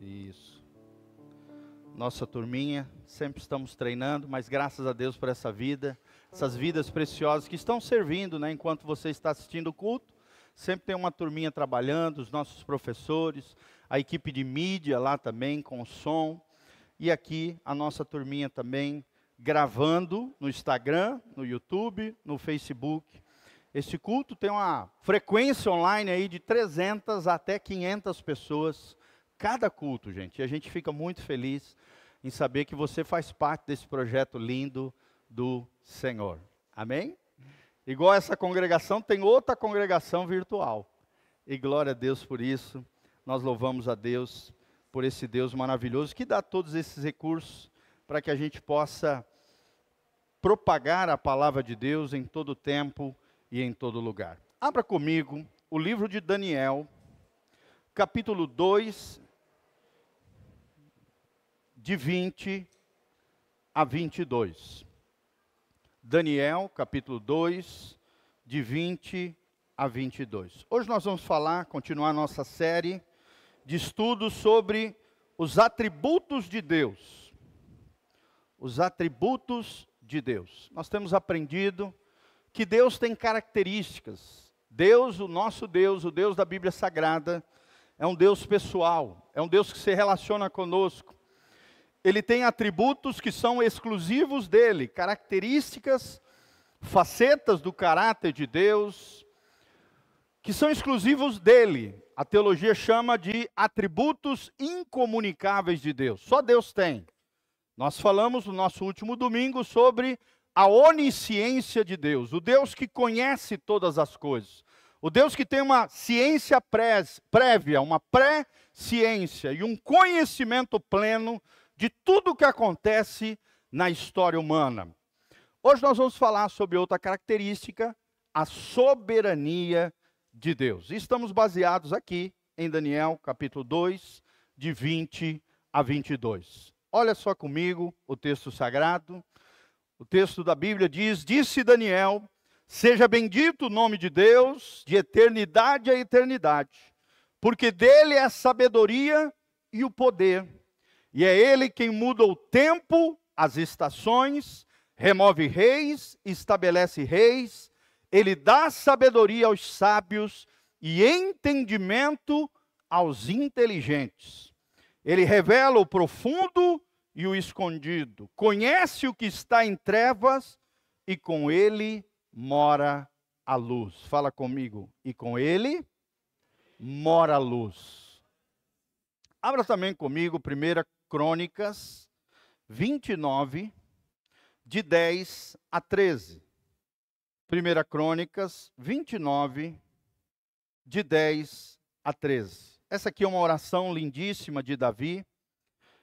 Isso. Nossa turminha, sempre estamos treinando, mas graças a Deus por essa vida, essas vidas preciosas que estão servindo, né, enquanto você está assistindo o culto. Sempre tem uma turminha trabalhando, os nossos professores, a equipe de mídia lá também com o som. E aqui a nossa turminha também gravando no Instagram, no YouTube, no Facebook. Este culto tem uma frequência online aí de 300 até 500 pessoas cada culto, gente. E a gente fica muito feliz em saber que você faz parte desse projeto lindo do Senhor. Amém? Igual essa congregação, tem outra congregação virtual. E glória a Deus por isso. Nós louvamos a Deus por esse Deus maravilhoso que dá todos esses recursos para que a gente possa propagar a palavra de Deus em todo tempo e em todo lugar. Abra comigo o livro de Daniel, capítulo 2, de 20 a 22. Daniel, capítulo 2, de 20 a 22. Hoje nós vamos falar, continuar nossa série de estudos sobre os atributos de Deus. Os atributos de Deus. Nós temos aprendido que Deus tem características. Deus, o nosso Deus, o Deus da Bíblia Sagrada, é um Deus pessoal, é um Deus que se relaciona conosco ele tem atributos que são exclusivos dele, características, facetas do caráter de Deus, que são exclusivos dele. A teologia chama de atributos incomunicáveis de Deus. Só Deus tem. Nós falamos no nosso último domingo sobre a onisciência de Deus, o Deus que conhece todas as coisas. O Deus que tem uma ciência prévia, uma pré-ciência e um conhecimento pleno de tudo o que acontece na história humana. Hoje nós vamos falar sobre outra característica, a soberania de Deus. Estamos baseados aqui em Daniel, capítulo 2, de 20 a 22. Olha só comigo o texto sagrado. O texto da Bíblia diz: Disse Daniel: Seja bendito o nome de Deus, de eternidade a eternidade, porque dele é a sabedoria e o poder e é ele quem muda o tempo, as estações, remove reis, estabelece reis, ele dá sabedoria aos sábios e entendimento aos inteligentes. Ele revela o profundo e o escondido, conhece o que está em trevas e com ele mora a luz. Fala comigo. E com ele mora a luz. Abra também comigo 1 Crônicas 29, de 10 a 13. Primeira Crônicas 29, de 10 a 13. Essa aqui é uma oração lindíssima de Davi,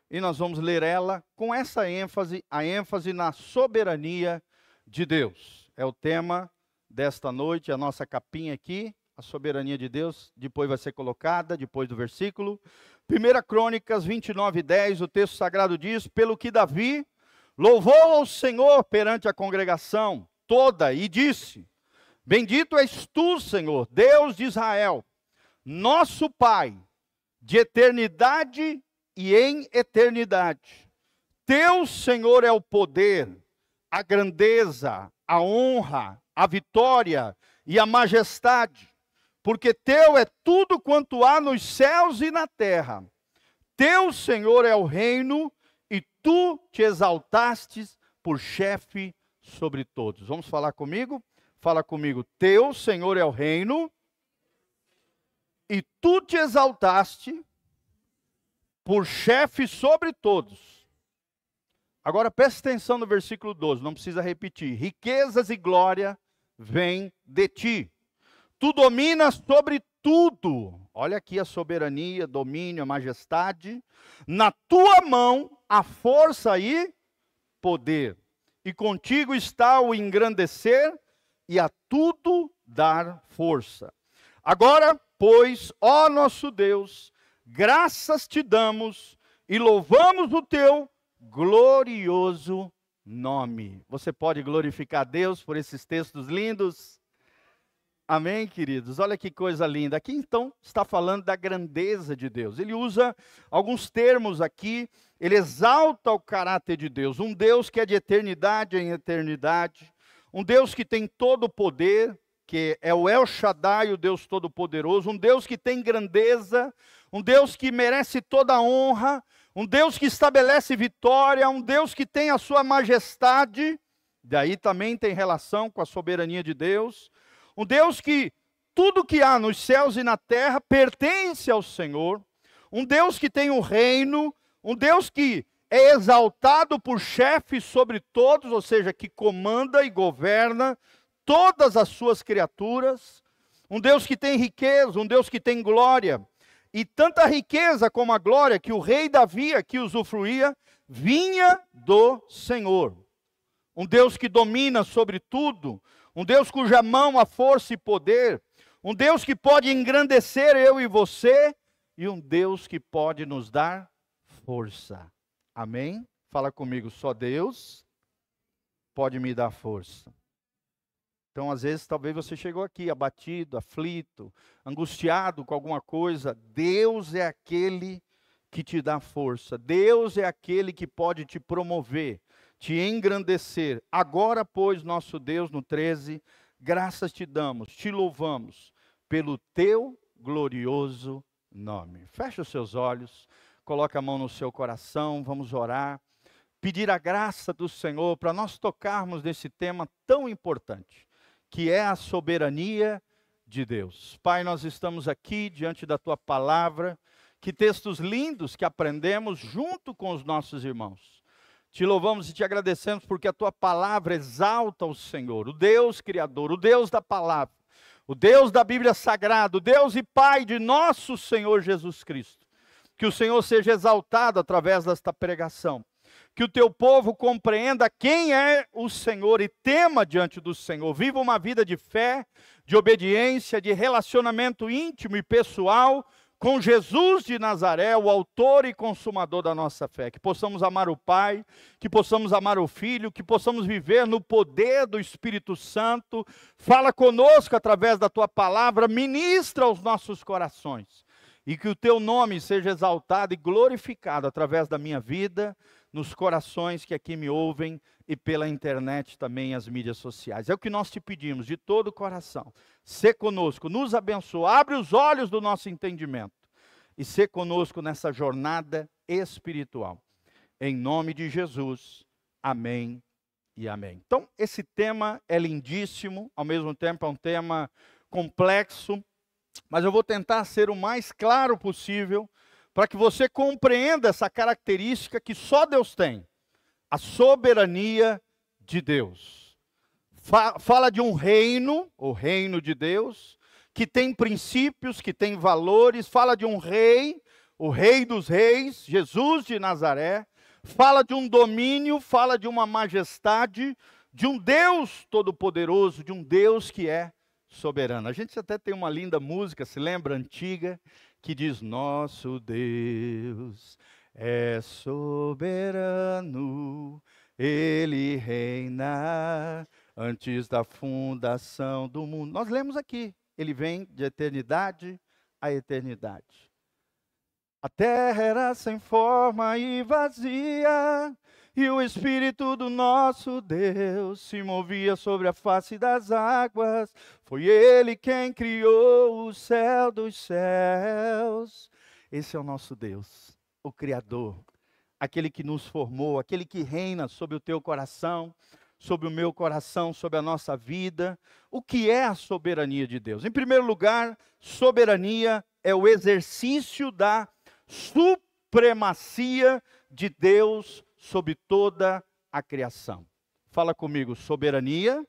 e nós vamos ler ela com essa ênfase, a ênfase na soberania de Deus. É o tema desta noite, a nossa capinha aqui, a soberania de Deus, depois vai ser colocada, depois do versículo. 1 Crônicas 29, 10, o texto sagrado diz: Pelo que Davi louvou ao Senhor perante a congregação toda e disse: Bendito és tu, Senhor, Deus de Israel, nosso Pai, de eternidade e em eternidade. Teu, Senhor, é o poder, a grandeza, a honra, a vitória e a majestade porque teu é tudo quanto há nos céus e na terra. Teu, Senhor, é o reino, e tu te exaltastes por chefe sobre todos. Vamos falar comigo? Fala comigo. Teu, Senhor, é o reino, e tu te exaltaste por chefe sobre todos. Agora preste atenção no versículo 12, não precisa repetir. Riquezas e glória vêm de ti Tu dominas sobre tudo. Olha aqui a soberania, domínio, a majestade. Na tua mão a força e poder. E contigo está o engrandecer e a tudo dar força. Agora, pois, ó nosso Deus, graças te damos e louvamos o teu glorioso nome. Você pode glorificar Deus por esses textos lindos? Amém, queridos? Olha que coisa linda. Aqui então está falando da grandeza de Deus. Ele usa alguns termos aqui, ele exalta o caráter de Deus. Um Deus que é de eternidade em eternidade, um Deus que tem todo o poder, que é o El Shaddai, o Deus Todo-Poderoso, um Deus que tem grandeza, um Deus que merece toda a honra, um Deus que estabelece vitória, um Deus que tem a sua majestade, daí também tem relação com a soberania de Deus um Deus que tudo que há nos céus e na terra pertence ao Senhor. Um Deus que tem um reino. Um Deus que é exaltado por chefe sobre todos, ou seja, que comanda e governa todas as suas criaturas. Um Deus que tem riqueza, um Deus que tem glória. E tanta riqueza como a glória que o rei Davi aqui usufruía, vinha do Senhor. Um Deus que domina sobre tudo, um Deus cuja mão há força e poder, um Deus que pode engrandecer eu e você, e um Deus que pode nos dar força. Amém? Fala comigo, só Deus pode me dar força. Então, às vezes, talvez você chegou aqui abatido, aflito, angustiado com alguma coisa. Deus é aquele que te dá força. Deus é aquele que pode te promover te engrandecer. Agora, pois, nosso Deus, no 13, graças te damos, te louvamos pelo teu glorioso nome. Feche os seus olhos, coloque a mão no seu coração, vamos orar, pedir a graça do Senhor para nós tocarmos nesse tema tão importante, que é a soberania de Deus. Pai, nós estamos aqui diante da tua palavra, que textos lindos que aprendemos junto com os nossos irmãos. Te louvamos e te agradecemos porque a tua palavra exalta o Senhor, o Deus Criador, o Deus da palavra, o Deus da Bíblia Sagrada, o Deus e Pai de nosso Senhor Jesus Cristo. Que o Senhor seja exaltado através desta pregação. Que o teu povo compreenda quem é o Senhor e tema diante do Senhor. Viva uma vida de fé, de obediência, de relacionamento íntimo e pessoal com Jesus de Nazaré, o autor e consumador da nossa fé. Que possamos amar o Pai, que possamos amar o Filho, que possamos viver no poder do Espírito Santo. Fala conosco através da tua palavra, ministra aos nossos corações. E que o teu nome seja exaltado e glorificado através da minha vida, nos corações que aqui me ouvem e pela internet também as mídias sociais. É o que nós te pedimos de todo o coração. Sê conosco, nos abençoa, abre os olhos do nosso entendimento e sê conosco nessa jornada espiritual. Em nome de Jesus. Amém e amém. Então, esse tema é lindíssimo, ao mesmo tempo é um tema complexo, mas eu vou tentar ser o mais claro possível para que você compreenda essa característica que só Deus tem: a soberania de Deus. Fala de um reino, o reino de Deus, que tem princípios, que tem valores, fala de um rei, o rei dos reis, Jesus de Nazaré, fala de um domínio, fala de uma majestade, de um Deus todo-poderoso, de um Deus que é soberano. A gente até tem uma linda música, se lembra, antiga, que diz: Nosso Deus é soberano, ele reina antes da fundação do mundo. Nós lemos aqui, ele vem de eternidade a eternidade. A terra era sem forma e vazia, e o Espírito do nosso Deus se movia sobre a face das águas. Foi Ele quem criou o céu dos céus. Esse é o nosso Deus, o Criador, aquele que nos formou, aquele que reina sobre o teu coração, sobre o meu coração, sobre a nossa vida. O que é a soberania de Deus? Em primeiro lugar, soberania é o exercício da supremacia de Deus sobre toda a criação. Fala comigo, soberania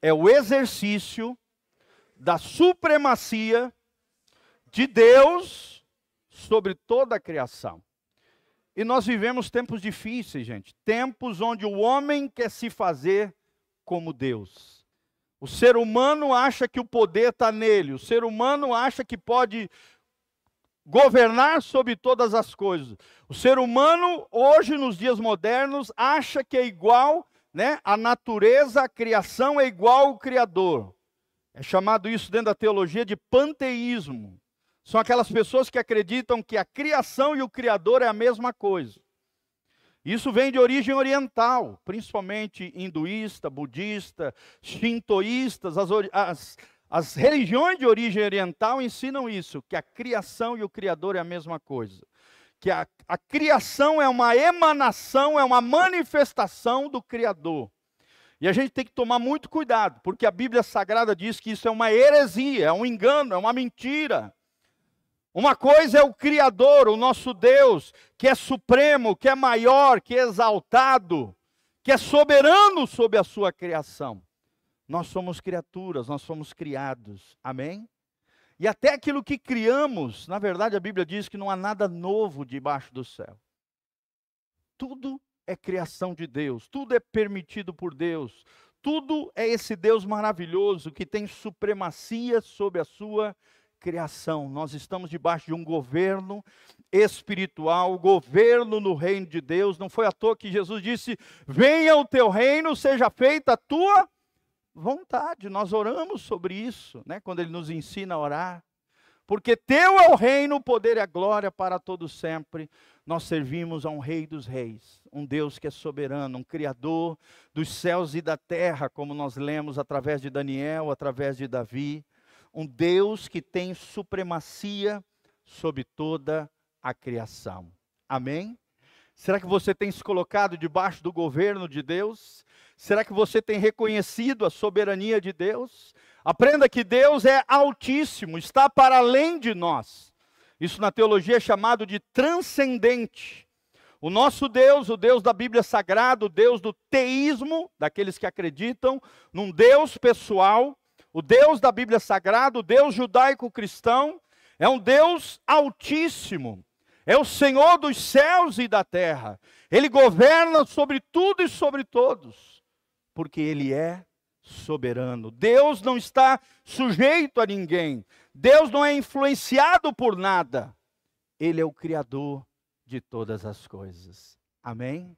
é o exercício da supremacia de Deus sobre toda a criação. E nós vivemos tempos difíceis, gente. Tempos onde o homem quer se fazer como Deus. O ser humano acha que o poder está nele. O ser humano acha que pode governar sobre todas as coisas. O ser humano, hoje, nos dias modernos, acha que é igual, né? A natureza, a criação é igual ao Criador. É chamado isso dentro da teologia de panteísmo. São aquelas pessoas que acreditam que a criação e o Criador é a mesma coisa. Isso vem de origem oriental, principalmente hinduísta, budista, shintoístas, as, as, as religiões de origem oriental ensinam isso, que a criação e o Criador é a mesma coisa. Que a, a criação é uma emanação, é uma manifestação do Criador. E a gente tem que tomar muito cuidado, porque a Bíblia Sagrada diz que isso é uma heresia, é um engano, é uma mentira. Uma coisa é o Criador, o nosso Deus, que é supremo, que é maior, que é exaltado, que é soberano sobre a sua criação. Nós somos criaturas, nós somos criados. Amém? E até aquilo que criamos, na verdade a Bíblia diz que não há nada novo debaixo do céu. Tudo é criação de Deus, tudo é permitido por Deus, tudo é esse Deus maravilhoso que tem supremacia sobre a sua criação. Nós estamos debaixo de um governo espiritual, governo no reino de Deus. Não foi à toa que Jesus disse: Venha o teu reino, seja feita a tua vontade. Nós oramos sobre isso, né, quando ele nos ensina a orar. Porque teu é o reino, o poder e a glória para todo sempre. Nós servimos a um rei dos reis, um Deus que é soberano, um criador dos céus e da terra, como nós lemos através de Daniel, através de Davi um Deus que tem supremacia sobre toda a criação. Amém? Será que você tem se colocado debaixo do governo de Deus? Será que você tem reconhecido a soberania de Deus? Aprenda que Deus é altíssimo, está para além de nós. Isso na teologia é chamado de transcendente. O nosso Deus, o Deus da Bíblia Sagrada, o Deus do teísmo, daqueles que acreditam num Deus pessoal, o Deus da Bíblia Sagrada, o Deus judaico-cristão, é um Deus altíssimo. É o Senhor dos céus e da terra. Ele governa sobre tudo e sobre todos, porque Ele é soberano. Deus não está sujeito a ninguém. Deus não é influenciado por nada. Ele é o Criador de todas as coisas. Amém?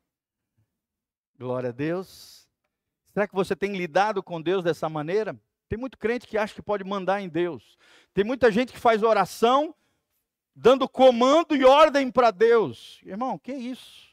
Glória a Deus. Será que você tem lidado com Deus dessa maneira? Tem muito crente que acha que pode mandar em Deus. Tem muita gente que faz oração dando comando e ordem para Deus. Irmão, que isso?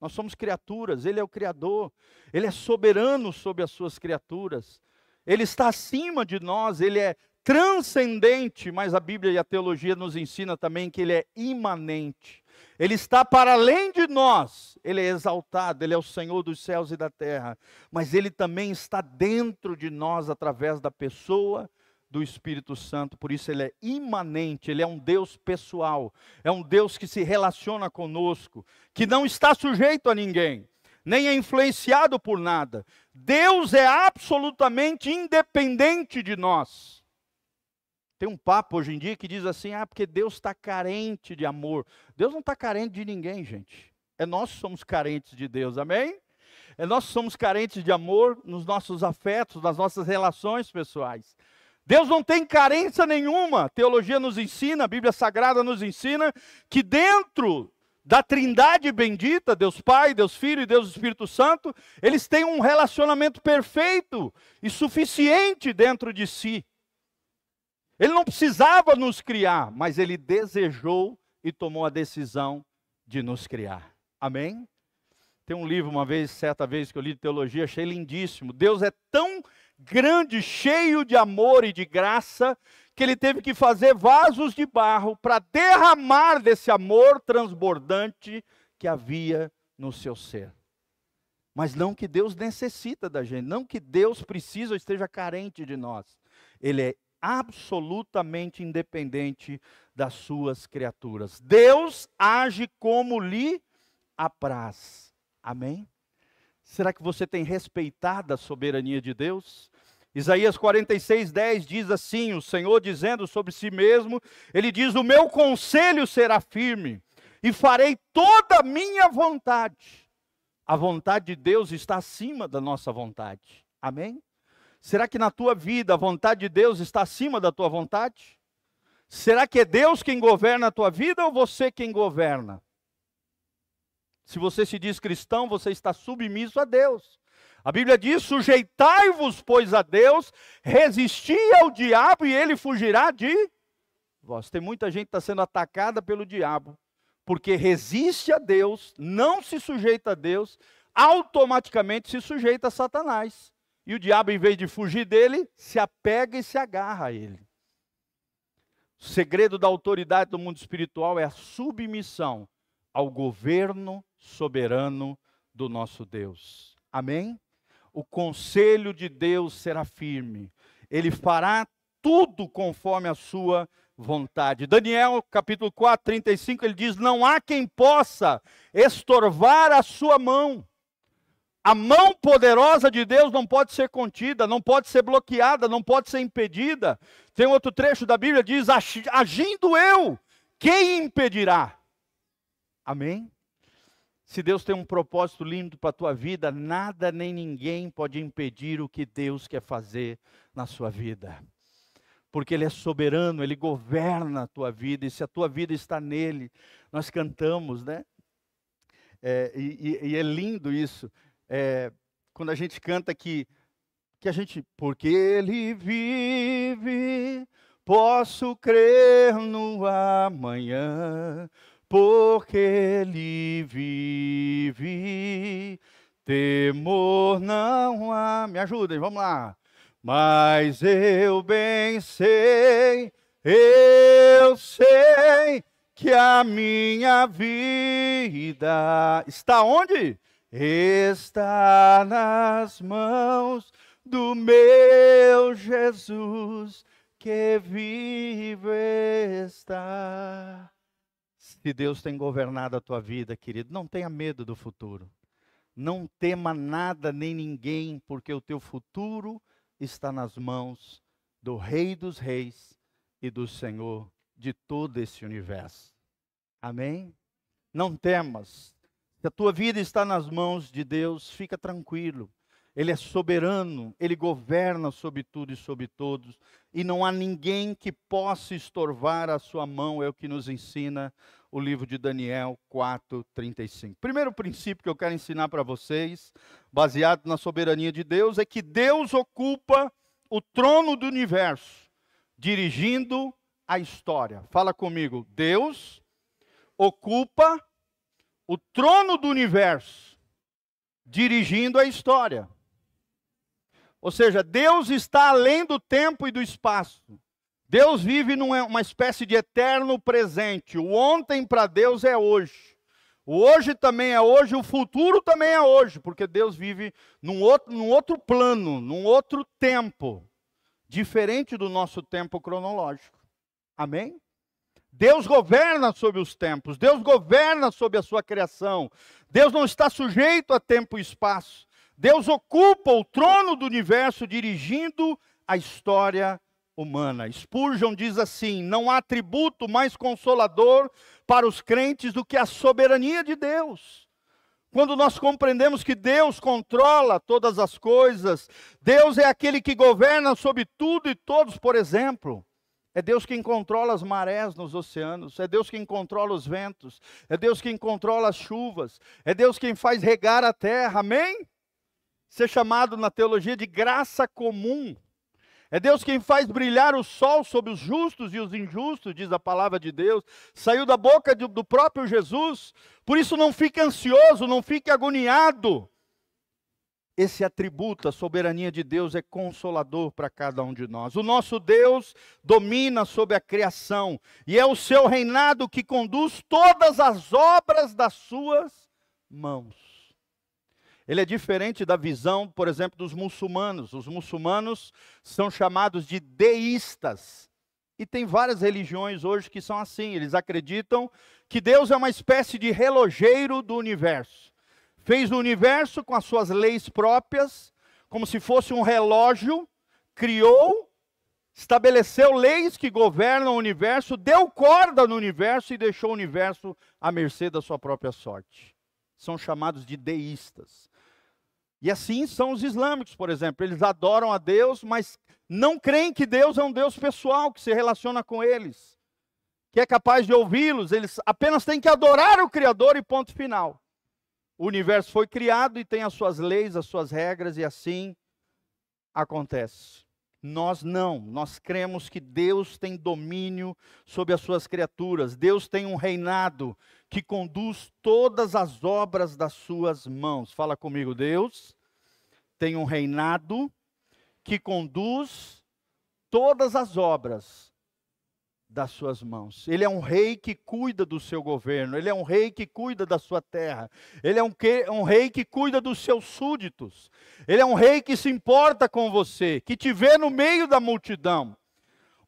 Nós somos criaturas, Ele é o Criador, Ele é soberano sobre as suas criaturas, Ele está acima de nós, Ele é transcendente, mas a Bíblia e a teologia nos ensina também que Ele é imanente. Ele está para além de nós, Ele é exaltado, Ele é o Senhor dos céus e da terra, mas Ele também está dentro de nós através da pessoa do Espírito Santo, por isso Ele é imanente, Ele é um Deus pessoal, é um Deus que se relaciona conosco, que não está sujeito a ninguém, nem é influenciado por nada. Deus é absolutamente independente de nós. Tem um papo hoje em dia que diz assim: ah, porque Deus está carente de amor. Deus não está carente de ninguém, gente. É nós que somos carentes de Deus, amém? É nós que somos carentes de amor nos nossos afetos, nas nossas relações pessoais. Deus não tem carência nenhuma. Teologia nos ensina, a Bíblia Sagrada nos ensina que dentro da Trindade bendita, Deus Pai, Deus Filho e Deus Espírito Santo, eles têm um relacionamento perfeito e suficiente dentro de si. Ele não precisava nos criar, mas ele desejou e tomou a decisão de nos criar. Amém? Tem um livro, uma vez, certa vez que eu li de teologia, achei lindíssimo. Deus é tão grande, cheio de amor e de graça, que ele teve que fazer vasos de barro para derramar desse amor transbordante que havia no seu ser. Mas não que Deus necessita da gente, não que Deus precisa ou esteja carente de nós. Ele é absolutamente independente das suas criaturas. Deus age como lhe apraz. Amém? Será que você tem respeitado a soberania de Deus? Isaías 46, 10 diz assim: o Senhor dizendo sobre si mesmo, ele diz: O meu conselho será firme, e farei toda a minha vontade. A vontade de Deus está acima da nossa vontade. Amém? Será que na tua vida a vontade de Deus está acima da tua vontade? Será que é Deus quem governa a tua vida ou você quem governa? Se você se diz cristão, você está submisso a Deus. A Bíblia diz: sujeitai-vos, pois, a Deus, resisti ao diabo e ele fugirá de vós. Tem muita gente que está sendo atacada pelo diabo, porque resiste a Deus, não se sujeita a Deus, automaticamente se sujeita a Satanás. E o diabo, em vez de fugir dele, se apega e se agarra a ele. O segredo da autoridade do mundo espiritual é a submissão ao governo soberano do nosso Deus. Amém? O conselho de Deus será firme. Ele fará tudo conforme a sua vontade. Daniel, capítulo 4, 35, ele diz: Não há quem possa estorvar a sua mão. A mão poderosa de Deus não pode ser contida, não pode ser bloqueada, não pode ser impedida. Tem outro trecho da Bíblia que diz: Agindo eu, quem impedirá? Amém? Se Deus tem um propósito lindo para a tua vida, nada nem ninguém pode impedir o que Deus quer fazer na sua vida. Porque Ele é soberano, Ele governa a tua vida, e se a tua vida está nele, nós cantamos, né? É, e, e, é lindo isso é, quando a gente canta que, que a gente, porque ele vive, posso crer no amanhã, porque ele vive, temor não há. Me ajudem, vamos lá. Mas eu bem sei, eu sei que a minha vida está onde? Está nas mãos do meu Jesus que vive está. Se Deus tem governado a tua vida, querido, não tenha medo do futuro. Não tema nada nem ninguém, porque o teu futuro está nas mãos do Rei dos Reis e do Senhor de todo esse universo. Amém? Não temas, se a tua vida está nas mãos de Deus, fica tranquilo. Ele é soberano, ele governa sobre tudo e sobre todos, e não há ninguém que possa estorvar a sua mão, é o que nos ensina o livro de Daniel 4:35. Primeiro princípio que eu quero ensinar para vocês, baseado na soberania de Deus, é que Deus ocupa o trono do universo, dirigindo a história. Fala comigo, Deus ocupa o trono do universo, dirigindo a história. Ou seja, Deus está além do tempo e do espaço. Deus vive numa espécie de eterno presente. O ontem para Deus é hoje. O hoje também é hoje, o futuro também é hoje, porque Deus vive num outro, num outro plano, num outro tempo, diferente do nosso tempo cronológico. Amém? Deus governa sobre os tempos, Deus governa sobre a sua criação. Deus não está sujeito a tempo e espaço. Deus ocupa o trono do universo dirigindo a história humana. Spurgeon diz assim: não há atributo mais consolador para os crentes do que a soberania de Deus. Quando nós compreendemos que Deus controla todas as coisas, Deus é aquele que governa sobre tudo e todos, por exemplo. É Deus quem controla as marés nos oceanos, é Deus quem controla os ventos, é Deus quem controla as chuvas, é Deus quem faz regar a terra, amém? Ser chamado na teologia de graça comum. É Deus quem faz brilhar o sol sobre os justos e os injustos, diz a palavra de Deus. Saiu da boca do próprio Jesus. Por isso não fique ansioso, não fique agoniado esse atributo, a soberania de Deus, é consolador para cada um de nós. O nosso Deus domina sobre a criação e é o seu reinado que conduz todas as obras das suas mãos. Ele é diferente da visão, por exemplo, dos muçulmanos. Os muçulmanos são chamados de deístas. E tem várias religiões hoje que são assim. Eles acreditam que Deus é uma espécie de relojeiro do universo fez o universo com as suas leis próprias, como se fosse um relógio, criou, estabeleceu leis que governam o universo, deu corda no universo e deixou o universo à mercê da sua própria sorte. São chamados de deístas. E assim são os islâmicos, por exemplo. Eles adoram a Deus, mas não creem que Deus é um Deus pessoal que se relaciona com eles, que é capaz de ouvi-los. Eles apenas têm que adorar o Criador e ponto final. O universo foi criado e tem as suas leis, as suas regras, e assim acontece. Nós não, nós cremos que Deus tem domínio sobre as suas criaturas, Deus tem um reinado que conduz todas as obras das suas mãos. Fala comigo, Deus tem um reinado que conduz todas as obras das suas mãos. Ele é um rei que cuida do seu governo, ele é um rei que cuida da sua terra, ele é um, que, um, rei que cuida dos seus súditos, ele é um rei que se importa com você, que te vê no meio da multidão.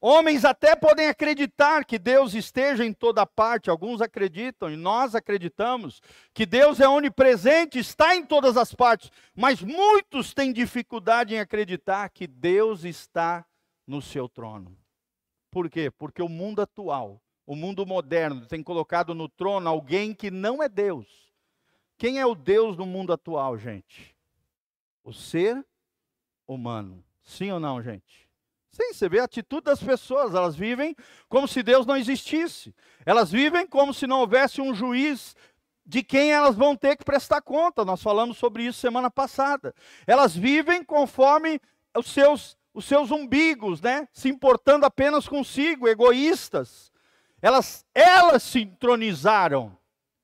Homens até podem acreditar que Deus esteja em toda parte, alguns acreditam e nós acreditamos que Deus é onipresente, está em todas as partes, mas muitos têm dificuldade em acreditar que Deus está no seu trono. Por quê? Porque o mundo atual, o mundo moderno, tem colocado no trono alguém que não é Deus. Quem é o Deus no mundo atual, gente? O ser humano. Sim ou não, gente? Sim, você vê a atitude das pessoas, elas vivem como se Deus não existisse. Elas vivem como se não houvesse um juiz de quem elas vão ter que prestar conta. Nós falamos sobre isso semana passada. Elas vivem conforme os seus os seus umbigos, né? Se importando apenas consigo, egoístas. Elas, elas se entronizaram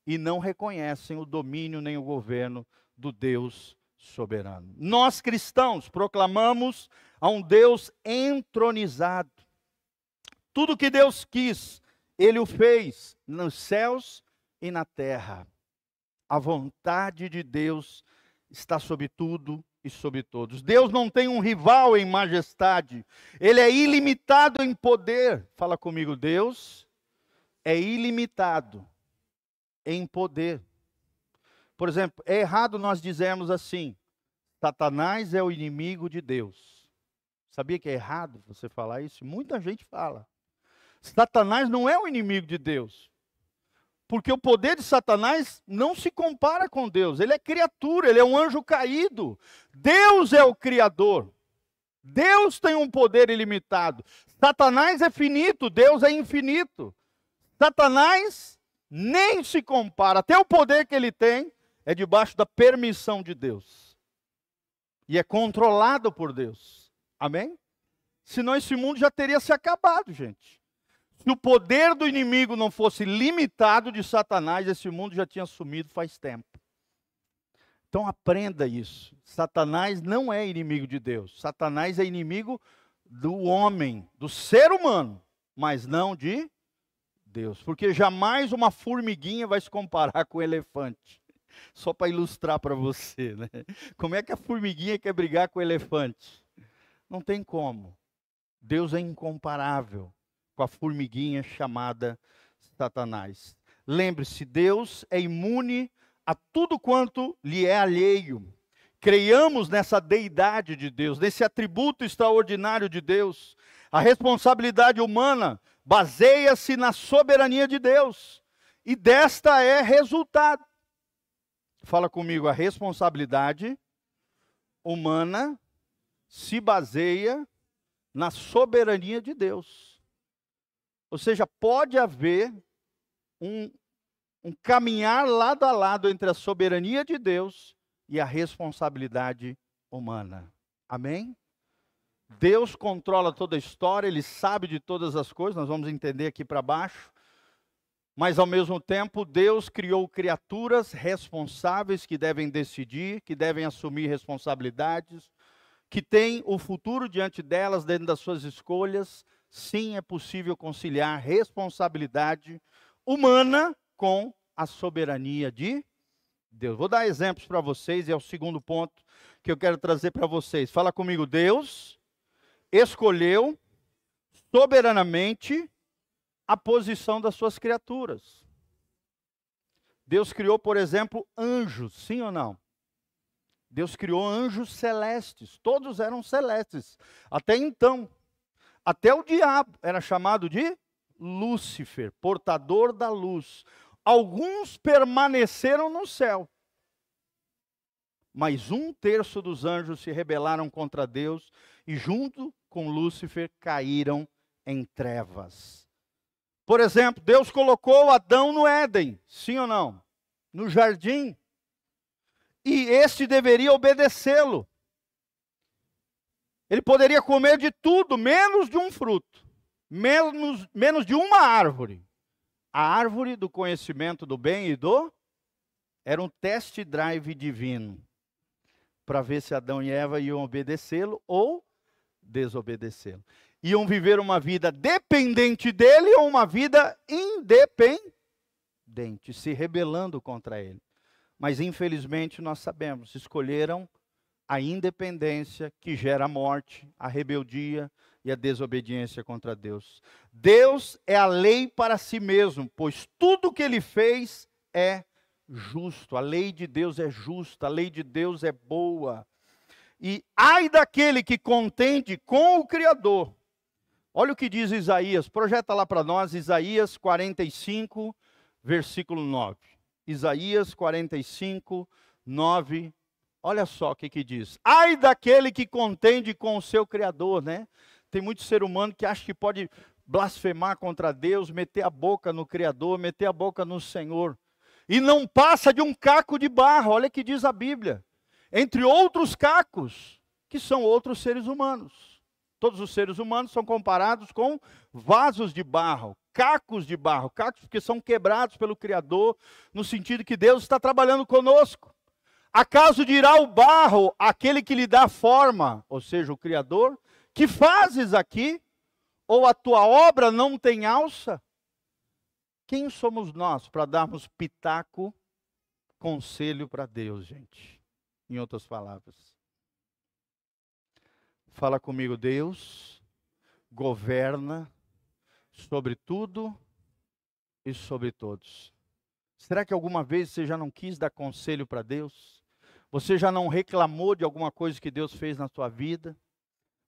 e não reconhecem o domínio nem o governo do Deus soberano. Nós cristãos proclamamos a um Deus entronizado. Tudo que Deus quis, Ele o fez nos céus e na terra. A vontade de Deus está sobre tudo e sobre todos. Deus não tem um rival em majestade, ele é ilimitado em poder. Fala comigo, Deus é ilimitado em poder. Por exemplo, é errado nós dizermos assim: Satanás é o inimigo de Deus. Sabia que é errado você falar isso? Muita gente fala. Satanás não é o inimigo de Deus. Porque o poder de Satanás não se compara com Deus. Ele é criatura, ele é um anjo caído. Deus é o criador. Deus tem um poder ilimitado. Satanás é finito, Deus é infinito. Satanás nem se compara. Até o poder que ele tem é debaixo da permissão de Deus. E é controlado por Deus. Amém? Senão esse mundo já teria se acabado, gente. Se o poder do inimigo não fosse limitado de Satanás, esse mundo já tinha sumido faz tempo. Então aprenda isso. Satanás não é inimigo de Deus. Satanás é inimigo do homem, do ser humano, mas não de Deus. Porque jamais uma formiguinha vai se comparar com um elefante. Só para ilustrar para você, né? Como é que a formiguinha quer brigar com o elefante? Não tem como. Deus é incomparável com a formiguinha chamada Satanás. Lembre-se, Deus é imune a tudo quanto lhe é alheio. Creiamos nessa deidade de Deus, nesse atributo extraordinário de Deus. A responsabilidade humana baseia-se na soberania de Deus. E desta é resultado. Fala comigo, a responsabilidade humana se baseia na soberania de Deus. Ou seja, pode haver um, um caminhar lado a lado entre a soberania de Deus e a responsabilidade humana. Amém? Deus controla toda a história, Ele sabe de todas as coisas, nós vamos entender aqui para baixo. Mas ao mesmo tempo, Deus criou criaturas responsáveis que devem decidir, que devem assumir responsabilidades, que têm o futuro diante delas, dentro das suas escolhas, sim é possível conciliar responsabilidade humana com a soberania de Deus. Vou dar exemplos para vocês, e é o segundo ponto que eu quero trazer para vocês. Fala comigo, Deus escolheu soberanamente a posição das suas criaturas. Deus criou, por exemplo, anjos, sim ou não? Deus criou anjos celestes, todos eram celestes. Até então, até o diabo era chamado de Lúcifer, portador da luz. Alguns permaneceram no céu, mas um terço dos anjos se rebelaram contra Deus e, junto com Lúcifer, caíram em trevas. Por exemplo, Deus colocou Adão no Éden, sim ou não? No jardim. e este deveria obedecê-lo. Ele poderia comer de tudo, menos de um fruto, menos, menos de uma árvore. A árvore do conhecimento do bem e do era um test drive divino para ver se Adão e Eva iam obedecê-lo ou desobedecê-lo. Iam viver uma vida dependente dele ou uma vida independente, se rebelando contra ele. Mas infelizmente nós sabemos, escolheram a independência que gera a morte, a rebeldia e a desobediência contra Deus. Deus é a lei para si mesmo, pois tudo que ele fez é justo. A lei de Deus é justa, a lei de Deus é boa. E ai daquele que contende com o Criador. Olha o que diz Isaías, projeta lá para nós, Isaías 45, versículo 9. Isaías 45, 9 Olha só o que, que diz. Ai daquele que contende com o seu Criador, né? Tem muito ser humano que acha que pode blasfemar contra Deus, meter a boca no Criador, meter a boca no Senhor. E não passa de um caco de barro, olha o que diz a Bíblia. Entre outros cacos, que são outros seres humanos. Todos os seres humanos são comparados com vasos de barro, cacos de barro, cacos que são quebrados pelo Criador, no sentido que Deus está trabalhando conosco. Acaso dirá o barro, aquele que lhe dá forma, ou seja, o Criador, que fazes aqui? Ou a tua obra não tem alça? Quem somos nós para darmos pitaco, conselho para Deus, gente? Em outras palavras. Fala comigo, Deus governa sobre tudo e sobre todos. Será que alguma vez você já não quis dar conselho para Deus? Você já não reclamou de alguma coisa que Deus fez na sua vida?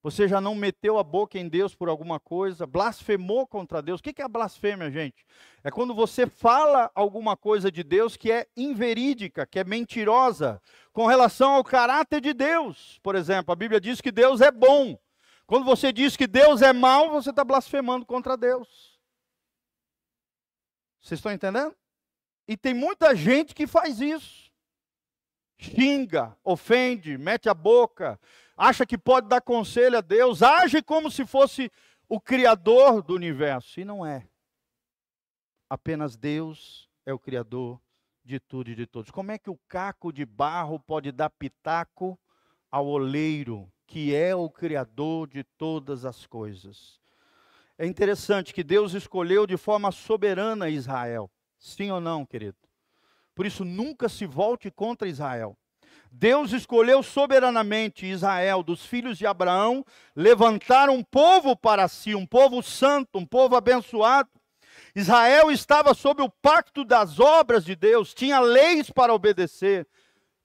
Você já não meteu a boca em Deus por alguma coisa? Blasfemou contra Deus? O que é a blasfêmia, gente? É quando você fala alguma coisa de Deus que é inverídica, que é mentirosa, com relação ao caráter de Deus. Por exemplo, a Bíblia diz que Deus é bom. Quando você diz que Deus é mau, você está blasfemando contra Deus. Vocês estão entendendo? E tem muita gente que faz isso xinga, ofende, mete a boca, acha que pode dar conselho a Deus, age como se fosse o Criador do universo. E não é. Apenas Deus é o Criador de tudo e de todos. Como é que o caco de barro pode dar pitaco ao oleiro, que é o Criador de todas as coisas? É interessante que Deus escolheu de forma soberana Israel. Sim ou não, querido? Por isso, nunca se volte contra Israel. Deus escolheu soberanamente Israel, dos filhos de Abraão, levantar um povo para si, um povo santo, um povo abençoado. Israel estava sob o pacto das obras de Deus, tinha leis para obedecer,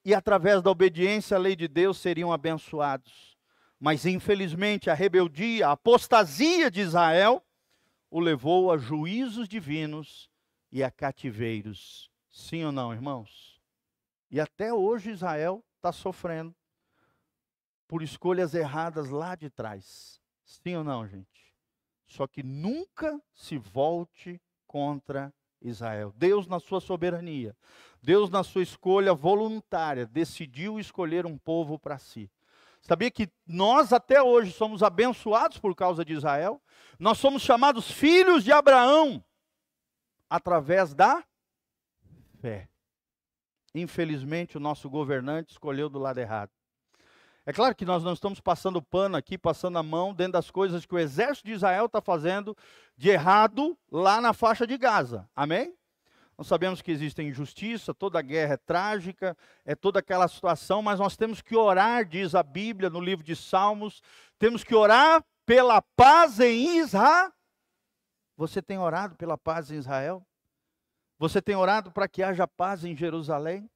e através da obediência à lei de Deus seriam abençoados. Mas infelizmente a rebeldia, a apostasia de Israel o levou a juízos divinos e a cativeiros. Sim ou não, irmãos? E até hoje Israel está sofrendo por escolhas erradas lá de trás. Sim ou não, gente? Só que nunca se volte contra Israel. Deus, na sua soberania, Deus, na sua escolha voluntária, decidiu escolher um povo para si. Sabia que nós até hoje somos abençoados por causa de Israel? Nós somos chamados filhos de Abraão através da fé. Infelizmente, o nosso governante escolheu do lado errado. É claro que nós não estamos passando pano aqui, passando a mão dentro das coisas que o exército de Israel está fazendo de errado lá na faixa de Gaza. Amém? Nós sabemos que existe injustiça, toda guerra é trágica, é toda aquela situação, mas nós temos que orar, diz a Bíblia no livro de Salmos, temos que orar pela paz em Israel. Você tem orado pela paz em Israel? Você tem orado para que haja paz em Jerusalém?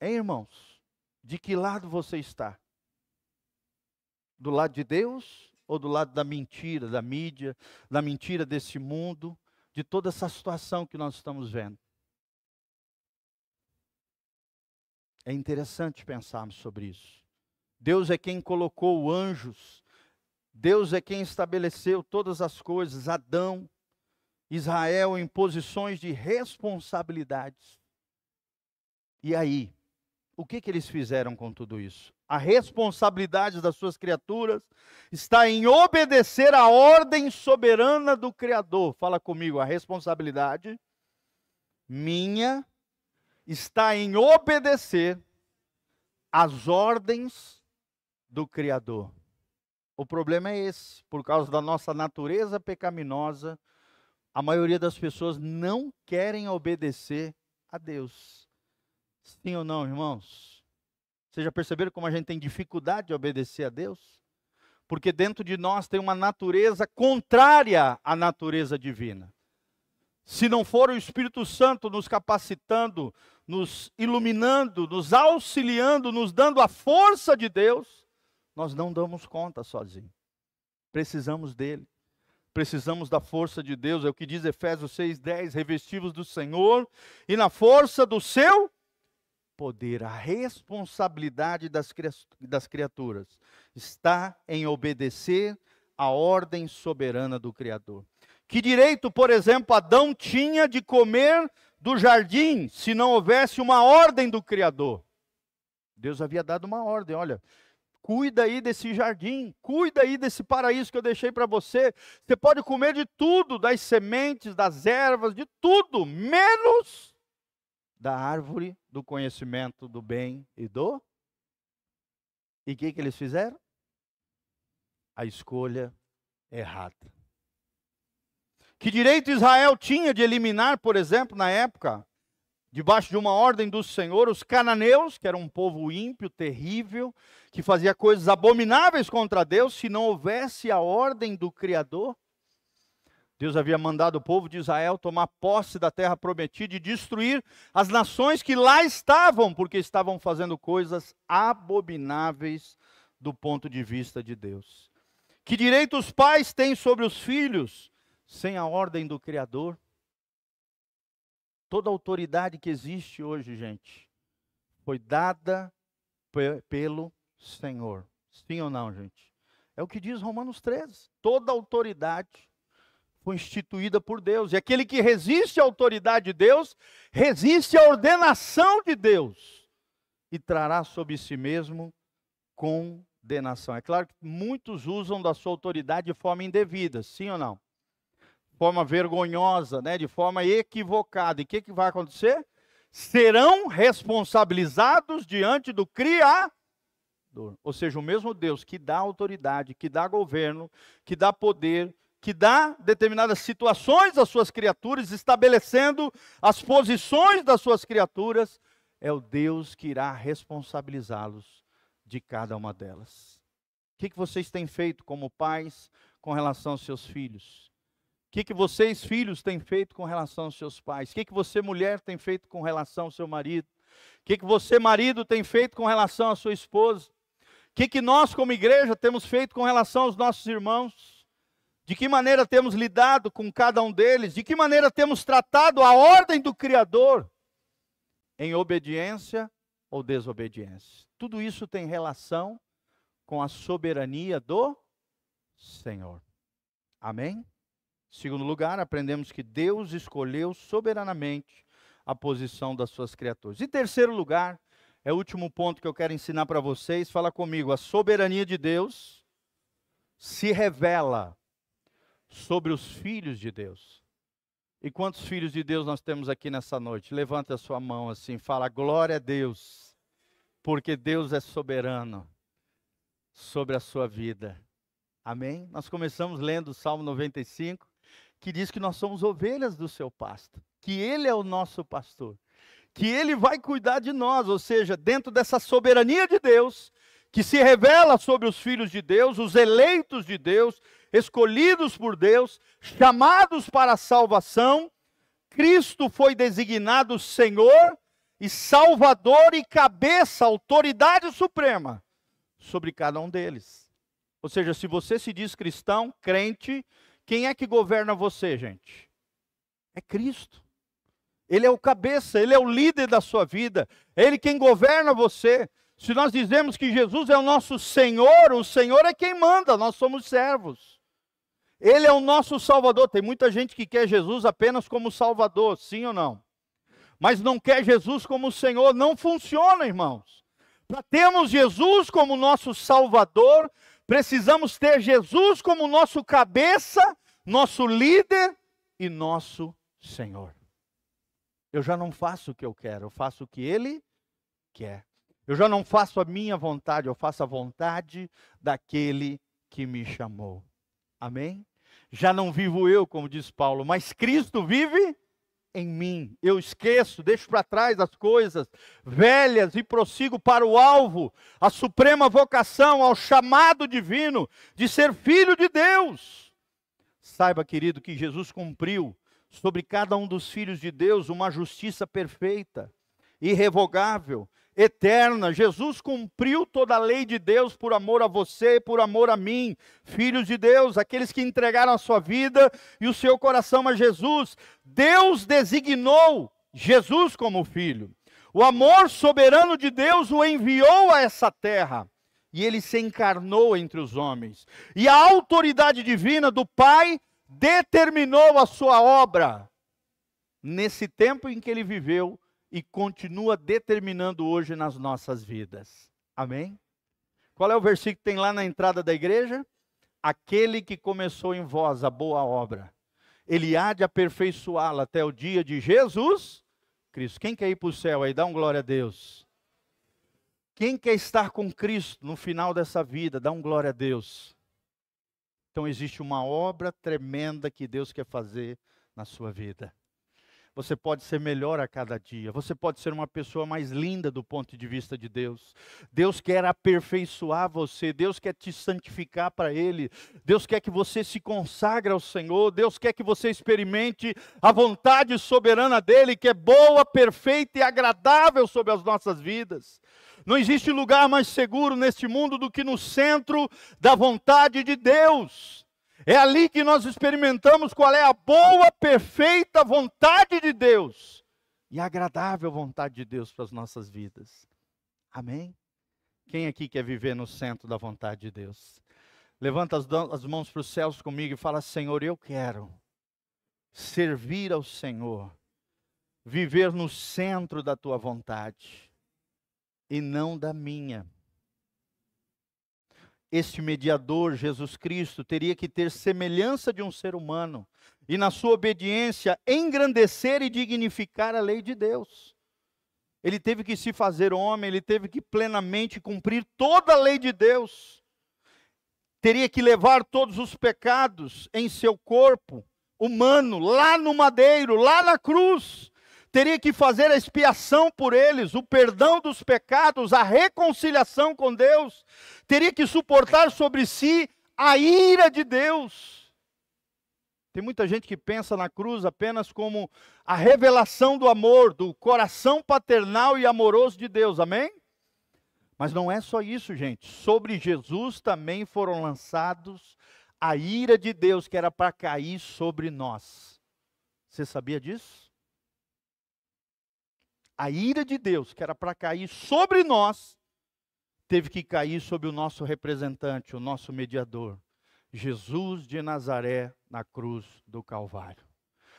Hein, irmãos? De que lado você está? Do lado de Deus ou do lado da mentira, da mídia, da mentira desse mundo, de toda essa situação que nós estamos vendo? É interessante pensarmos sobre isso. Deus é quem colocou anjos, Deus é quem estabeleceu todas as coisas, Adão, Israel em posições de responsabilidades. E aí, o que, que eles fizeram com tudo isso? A responsabilidade das suas criaturas está em obedecer à ordem soberana do Criador. Fala comigo, a responsabilidade minha está em obedecer às ordens do Criador. O problema é esse, por causa da nossa natureza pecaminosa, a maioria das pessoas não querem obedecer a Deus. Sim ou não, irmãos? Vocês já perceberam como a gente tem dificuldade de obedecer a Deus? Porque dentro de nós tem uma natureza contrária à natureza divina. Se não for o Espírito Santo nos capacitando, nos iluminando, nos auxiliando, nos dando a força de Deus, nós não damos conta sozinhos. Precisamos dele. Precisamos da força de Deus, é o que diz Efésios 6,10: revestivos do Senhor e na força do seu poder, a responsabilidade das, das criaturas está em obedecer à ordem soberana do Criador. Que direito, por exemplo, Adão tinha de comer do jardim se não houvesse uma ordem do Criador? Deus havia dado uma ordem: olha, cuida aí desse jardim, cuida aí desse paraíso que eu deixei para você. Você pode comer de tudo, das sementes, das ervas, de tudo, menos da árvore do conhecimento do bem e do. E o que, que eles fizeram? A escolha errada. Que direito Israel tinha de eliminar, por exemplo, na época, debaixo de uma ordem do Senhor, os cananeus, que era um povo ímpio, terrível, que fazia coisas abomináveis contra Deus, se não houvesse a ordem do Criador? Deus havia mandado o povo de Israel tomar posse da terra prometida e destruir as nações que lá estavam, porque estavam fazendo coisas abomináveis do ponto de vista de Deus. Que direito os pais têm sobre os filhos sem a ordem do Criador? Toda autoridade que existe hoje, gente, foi dada pelo Senhor. Sim ou não, gente? É o que diz Romanos 13. Toda autoridade foi instituída por Deus. E aquele que resiste à autoridade de Deus, resiste à ordenação de Deus e trará sobre si mesmo condenação. É claro que muitos usam da sua autoridade de forma indevida, sim ou não? De forma vergonhosa, né? de forma equivocada. E o que, que vai acontecer? Serão responsabilizados diante do Criador. Ou seja, o mesmo Deus que dá autoridade, que dá governo, que dá poder, que dá determinadas situações às suas criaturas, estabelecendo as posições das suas criaturas, é o Deus que irá responsabilizá-los de cada uma delas. O que, que vocês têm feito como pais com relação aos seus filhos? O que, que vocês, filhos, têm feito com relação aos seus pais? O que, que você, mulher, tem feito com relação ao seu marido? O que, que você, marido, tem feito com relação à sua esposa? Que, que nós, como igreja, temos feito com relação aos nossos irmãos? de que maneira temos lidado com cada um deles, de que maneira temos tratado a ordem do Criador em obediência ou desobediência. Tudo isso tem relação com a soberania do Senhor. Amém? Segundo lugar, aprendemos que Deus escolheu soberanamente a posição das suas criaturas. E terceiro lugar, é o último ponto que eu quero ensinar para vocês. Fala comigo, a soberania de Deus se revela sobre os filhos de Deus. E quantos filhos de Deus nós temos aqui nessa noite? Levanta a sua mão assim, fala glória a Deus, porque Deus é soberano sobre a sua vida. Amém? Nós começamos lendo o Salmo 95, que diz que nós somos ovelhas do seu pasto, que ele é o nosso pastor, que ele vai cuidar de nós, ou seja, dentro dessa soberania de Deus, que se revela sobre os filhos de Deus, os eleitos de Deus, escolhidos por Deus, chamados para a salvação, Cristo foi designado Senhor e Salvador e cabeça, autoridade suprema sobre cada um deles. Ou seja, se você se diz cristão, crente, quem é que governa você, gente? É Cristo. Ele é o cabeça, ele é o líder da sua vida, é ele quem governa você. Se nós dizemos que Jesus é o nosso Senhor, o Senhor é quem manda, nós somos servos. Ele é o nosso Salvador. Tem muita gente que quer Jesus apenas como Salvador, sim ou não? mas não quer Jesus como Senhor. Não funciona, irmãos. Para termos Jesus como nosso Salvador, precisamos ter Jesus como nosso cabeça, nosso líder e nosso Senhor. Eu já não faço o que eu quero, eu faço o que Ele quer. Eu já não faço a minha vontade, eu faço a vontade daquele que me chamou. Amém? Já não vivo eu, como diz Paulo, mas Cristo vive em mim. Eu esqueço, deixo para trás as coisas velhas e prossigo para o alvo, a suprema vocação, ao chamado divino de ser filho de Deus. Saiba, querido, que Jesus cumpriu sobre cada um dos filhos de Deus uma justiça perfeita, irrevogável, eterna. Jesus cumpriu toda a lei de Deus por amor a você por amor a mim, filhos de Deus, aqueles que entregaram a sua vida e o seu coração a Jesus. Deus designou Jesus como filho. O amor soberano de Deus o enviou a essa terra e ele se encarnou entre os homens. E a autoridade divina do Pai determinou a sua obra nesse tempo em que ele viveu e continua determinando hoje nas nossas vidas. Amém? Qual é o versículo que tem lá na entrada da igreja? Aquele que começou em vós a boa obra, ele há de aperfeiçoá-la até o dia de Jesus Cristo. Quem quer ir para o céu aí? Dá um glória a Deus. Quem quer estar com Cristo no final dessa vida? Dá um glória a Deus. Então existe uma obra tremenda que Deus quer fazer na sua vida. Você pode ser melhor a cada dia. Você pode ser uma pessoa mais linda do ponto de vista de Deus. Deus quer aperfeiçoar você. Deus quer te santificar para Ele. Deus quer que você se consagre ao Senhor. Deus quer que você experimente a vontade soberana dEle, que é boa, perfeita e agradável sobre as nossas vidas. Não existe lugar mais seguro neste mundo do que no centro da vontade de Deus. É ali que nós experimentamos qual é a boa, perfeita vontade de Deus e a agradável vontade de Deus para as nossas vidas. Amém? Quem aqui quer viver no centro da vontade de Deus? Levanta as, as mãos para os céus comigo e fala: Senhor, eu quero servir ao Senhor, viver no centro da tua vontade e não da minha este mediador, Jesus Cristo, teria que ter semelhança de um ser humano e, na sua obediência, engrandecer e dignificar a lei de Deus. Ele teve que se fazer homem, ele teve que plenamente cumprir toda a lei de Deus. Teria que levar todos os pecados em seu corpo humano, lá no madeiro, lá na cruz teria que fazer a expiação por eles, o perdão dos pecados, a reconciliação com Deus, teria que suportar sobre si a ira de Deus. Tem muita gente que pensa na cruz apenas como a revelação do amor, do coração paternal e amoroso de Deus, amém? Mas não é só isso, gente. Sobre Jesus também foram lançados a ira de Deus que era para cair sobre nós. Você sabia disso? A ira de Deus, que era para cair sobre nós, teve que cair sobre o nosso representante, o nosso mediador, Jesus de Nazaré, na cruz do Calvário.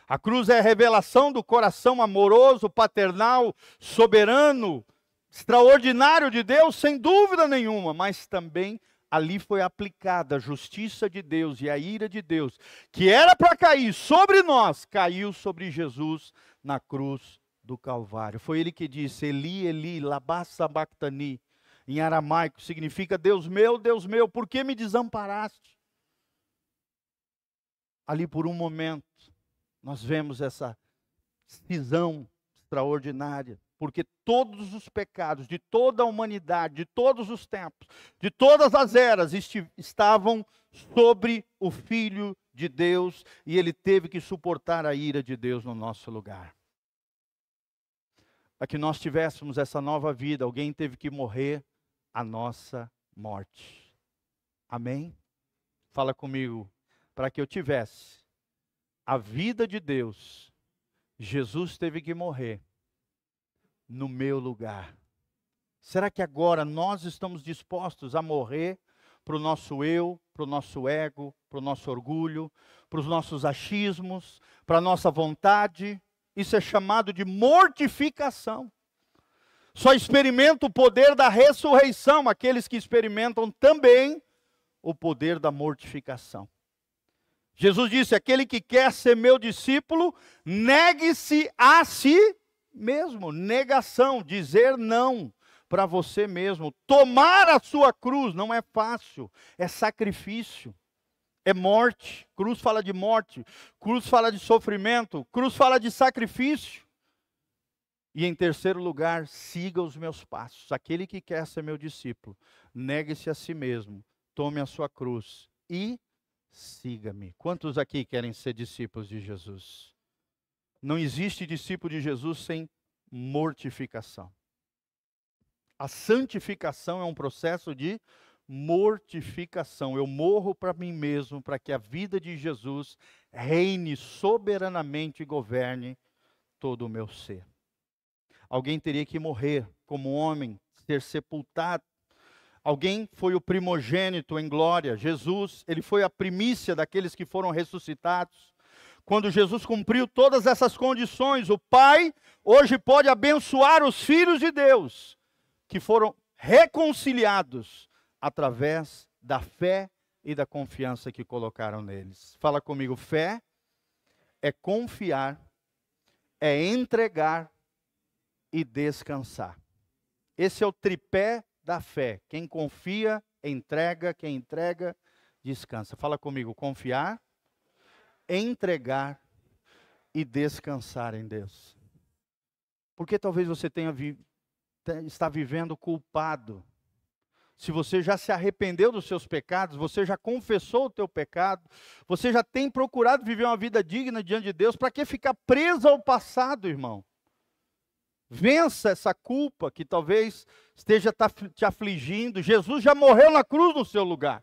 A cruz é a revelação do coração amoroso, paternal, soberano, extraordinário de Deus, sem dúvida nenhuma, mas também ali foi aplicada a justiça de Deus e a ira de Deus, que era para cair sobre nós, caiu sobre Jesus na cruz do Calvário. Foi ele que disse: Eli, Eli, lama sabachthani. Em aramaico significa: Deus meu, Deus meu, por que me desamparaste? Ali por um momento, nós vemos essa cisão extraordinária, porque todos os pecados de toda a humanidade, de todos os tempos, de todas as eras, estavam sobre o Filho de Deus e ele teve que suportar a ira de Deus no nosso lugar para que nós tivéssemos essa nova vida, alguém teve que morrer a nossa morte. Amém? Fala comigo. Para que eu tivesse a vida de Deus, Jesus teve que morrer no meu lugar. Será que agora nós estamos dispostos a morrer para o nosso eu, para o nosso ego, para o nosso orgulho, para os nossos achismos, para a nossa vontade? Isso é chamado de mortificação. Só experimenta o poder da ressurreição aqueles que experimentam também o poder da mortificação. Jesus disse: aquele que quer ser meu discípulo, negue-se a si mesmo. Negação, dizer não para você mesmo. Tomar a sua cruz não é fácil, é sacrifício, é morte. Cruz fala de morte, cruz fala de sofrimento, cruz fala de sacrifício. E em terceiro lugar, siga os meus passos. Aquele que quer ser meu discípulo, negue-se a si mesmo, tome a sua cruz e siga-me. Quantos aqui querem ser discípulos de Jesus? Não existe discípulo de Jesus sem mortificação. A santificação é um processo de mortificação. Eu morro para mim mesmo, para que a vida de Jesus reine soberanamente e governe todo o meu ser. Alguém teria que morrer como homem, ser sepultado Alguém foi o primogênito em glória. Jesus, ele foi a primícia daqueles que foram ressuscitados. Quando Jesus cumpriu todas essas condições, o Pai hoje pode abençoar os filhos de Deus que foram reconciliados através da fé e da confiança que colocaram neles. Fala comigo, fé é confiar, é entregar e descansar. Esse é o tripé da fé. Quem confia, entrega, quem entrega, descansa. Fala comigo, confiar, entregar e descansar em Deus. Porque talvez você tenha vi, está vivendo culpado. Se você já se arrependeu dos seus pecados, você já confessou o teu pecado, você já tem procurado viver uma vida digna diante de Deus, para que ficar preso ao passado, irmão? Vença essa culpa que talvez esteja te afligindo. Jesus já morreu na cruz no seu lugar.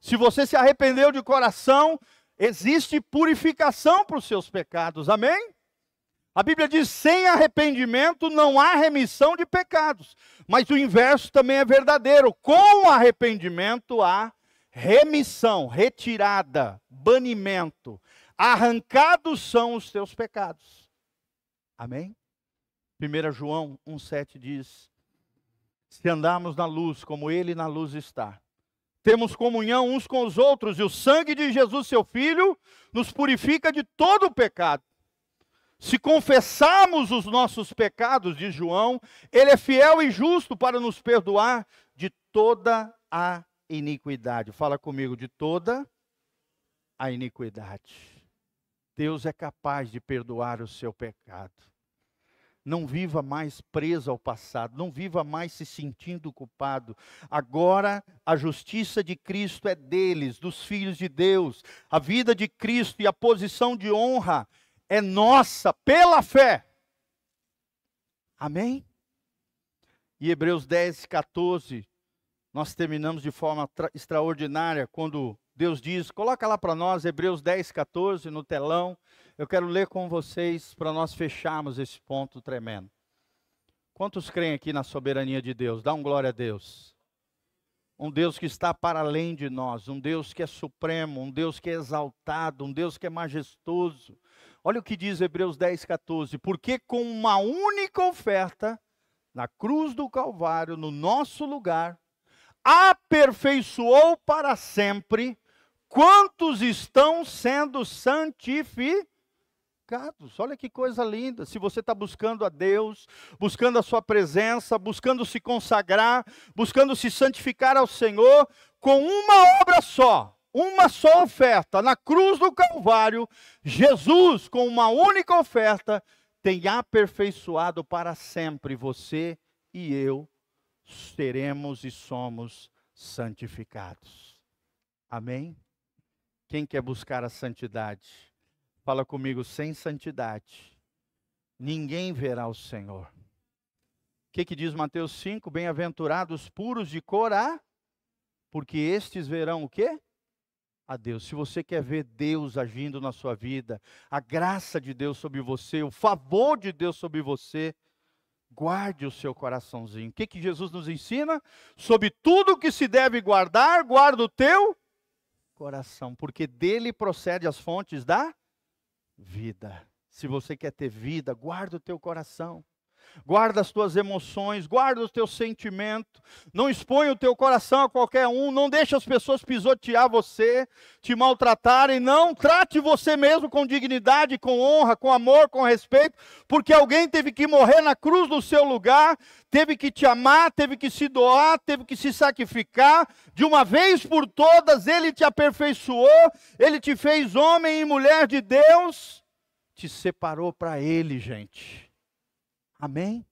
Se você se arrependeu de coração, existe purificação para os seus pecados. Amém? A Bíblia diz: sem arrependimento não há remissão de pecados. Mas o inverso também é verdadeiro. Com arrependimento há remissão, retirada, banimento. Arrancados são os teus pecados. Amém? 1 João 1,7 diz: Se andarmos na luz como Ele na luz está, temos comunhão uns com os outros, e o sangue de Jesus, seu Filho, nos purifica de todo o pecado. Se confessarmos os nossos pecados, diz João, Ele é fiel e justo para nos perdoar de toda a iniquidade. Fala comigo, de toda a iniquidade. Deus é capaz de perdoar o seu pecado. Não viva mais preso ao passado, não viva mais se sentindo culpado. Agora a justiça de Cristo é deles, dos filhos de Deus. A vida de Cristo e a posição de honra é nossa pela fé. Amém? E Hebreus 10, 14, nós terminamos de forma extraordinária quando Deus diz, coloca lá para nós Hebreus 10, 14 no telão. Eu quero ler com vocês para nós fecharmos esse ponto tremendo. Quantos creem aqui na soberania de Deus? Dá um glória a Deus. Um Deus que está para além de nós, um Deus que é supremo, um Deus que é exaltado, um Deus que é majestoso. Olha o que diz Hebreus 10, 14. Porque com uma única oferta, na cruz do Calvário, no nosso lugar, aperfeiçoou para sempre quantos estão sendo santificados. Olha que coisa linda. Se você está buscando a Deus, buscando a Sua presença, buscando se consagrar, buscando se santificar ao Senhor, com uma obra só, uma só oferta, na cruz do Calvário, Jesus, com uma única oferta, tem aperfeiçoado para sempre você e eu seremos e somos santificados. Amém? Quem quer buscar a santidade? Fala comigo, sem santidade, ninguém verá o Senhor. O que, que diz Mateus 5? Bem-aventurados puros de corá, porque estes verão o quê? A Deus. Se você quer ver Deus agindo na sua vida, a graça de Deus sobre você, o favor de Deus sobre você, guarde o seu coraçãozinho. O que, que Jesus nos ensina? Sobre tudo que se deve guardar, guarda o teu coração, porque dele procede as fontes da vida. Se você quer ter vida, guarda o teu coração guarda as tuas emoções, guarda o teu sentimento, não expõe o teu coração a qualquer um, não deixe as pessoas pisotear você, te maltratarem, não, trate você mesmo com dignidade, com honra, com amor, com respeito, porque alguém teve que morrer na cruz no seu lugar, teve que te amar, teve que se doar, teve que se sacrificar, de uma vez por todas, ele te aperfeiçoou, ele te fez homem e mulher de Deus, te separou para ele, gente. Amém?